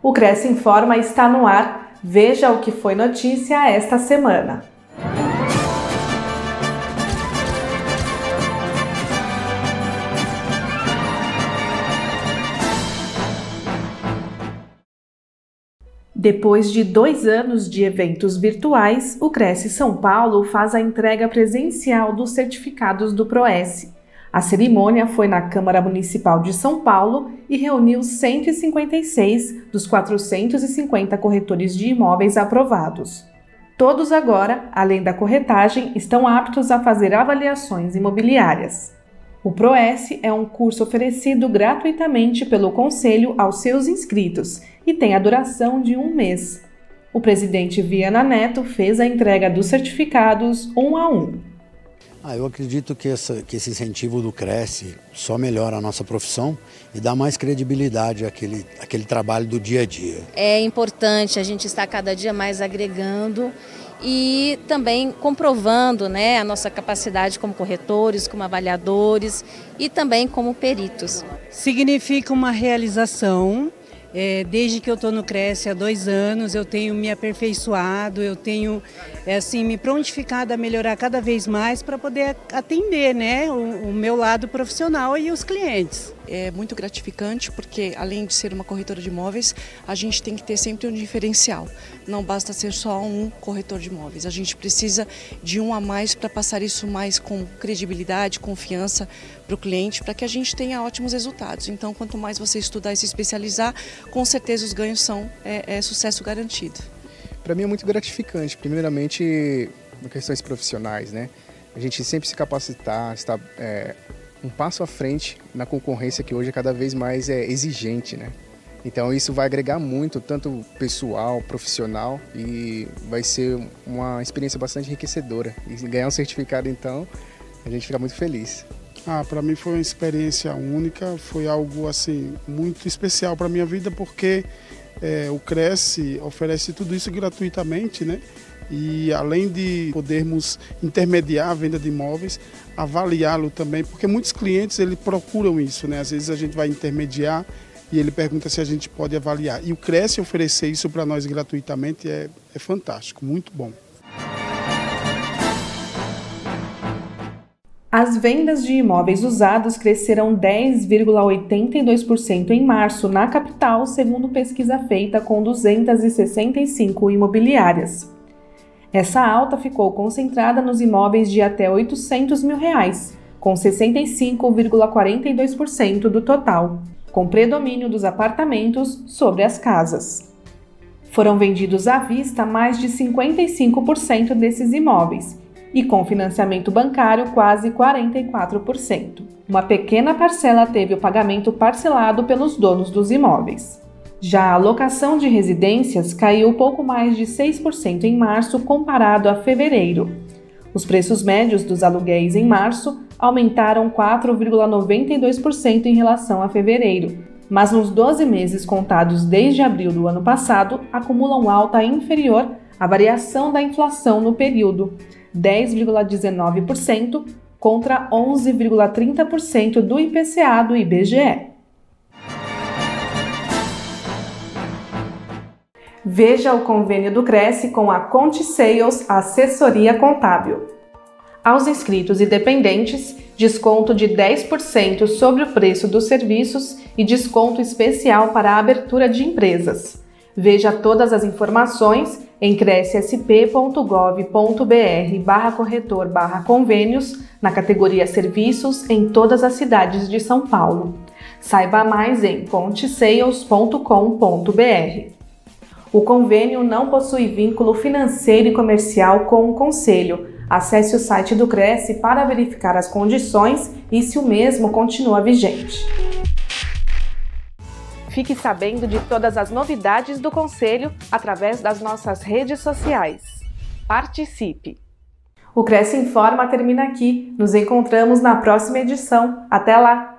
O Cresce Informa está no ar. Veja o que foi notícia esta semana. Depois de dois anos de eventos virtuais, o Cresce São Paulo faz a entrega presencial dos certificados do PROES. A cerimônia foi na Câmara Municipal de São Paulo e reuniu 156 dos 450 corretores de imóveis aprovados. Todos agora, além da corretagem, estão aptos a fazer avaliações imobiliárias. O PROES é um curso oferecido gratuitamente pelo Conselho aos seus inscritos e tem a duração de um mês. O presidente Viana Neto fez a entrega dos certificados um a um. Ah, eu acredito que, essa, que esse incentivo do Cresce só melhora a nossa profissão e dá mais credibilidade àquele, àquele trabalho do dia a dia. É importante a gente estar cada dia mais agregando e também comprovando né, a nossa capacidade como corretores, como avaliadores e também como peritos. Significa uma realização é, desde que eu estou no Cresce há dois anos, eu tenho me aperfeiçoado, eu tenho é, assim, me prontificado a melhorar cada vez mais para poder atender né, o, o meu lado profissional e os clientes é muito gratificante porque além de ser uma corretora de imóveis, a gente tem que ter sempre um diferencial. Não basta ser só um corretor de imóveis, a gente precisa de um a mais para passar isso mais com credibilidade, confiança para o cliente, para que a gente tenha ótimos resultados. Então, quanto mais você estudar e se especializar, com certeza os ganhos são é, é sucesso garantido. Para mim é muito gratificante, primeiramente questões profissionais, né? A gente sempre se capacitar, estar é, um passo à frente na concorrência que hoje é cada vez mais é exigente, né? Então isso vai agregar muito, tanto pessoal, profissional e vai ser uma experiência bastante enriquecedora. E ganhar um certificado então, a gente fica muito feliz. Ah, para mim foi uma experiência única, foi algo assim muito especial para minha vida porque é, o Cresce oferece tudo isso gratuitamente, né? e além de podermos intermediar a venda de imóveis, avaliá-lo também, porque muitos clientes ele procuram isso, né? Às vezes a gente vai intermediar e ele pergunta se a gente pode avaliar. E o Cresce oferecer isso para nós gratuitamente é, é fantástico, muito bom. As vendas de imóveis usados cresceram 10,82% em março na capital, segundo pesquisa feita com 265 imobiliárias. Essa alta ficou concentrada nos imóveis de até 800 mil reais, com 65,42% do total, com predomínio dos apartamentos sobre as casas. Foram vendidos à vista mais de 55% desses imóveis e com financiamento bancário quase 44%. Uma pequena parcela teve o pagamento parcelado pelos donos dos imóveis. Já a locação de residências caiu pouco mais de 6% em março comparado a fevereiro. Os preços médios dos aluguéis em março aumentaram 4,92% em relação a fevereiro, mas nos 12 meses contados desde abril do ano passado acumulam alta inferior à variação da inflação no período, 10,19% contra 11,30% do IPCA do IBGE. Veja o convênio do Cresce com a Conte Sales Assessoria Contábil. Aos inscritos e dependentes, desconto de 10% sobre o preço dos serviços e desconto especial para a abertura de empresas. Veja todas as informações em crescsp.gov.br barra corretor barra convênios na categoria Serviços em todas as cidades de São Paulo. Saiba mais em contesales.com.br. O convênio não possui vínculo financeiro e comercial com o Conselho. Acesse o site do Cresce para verificar as condições e se o mesmo continua vigente. Fique sabendo de todas as novidades do Conselho através das nossas redes sociais. Participe! O Cresce Informa termina aqui. Nos encontramos na próxima edição. Até lá!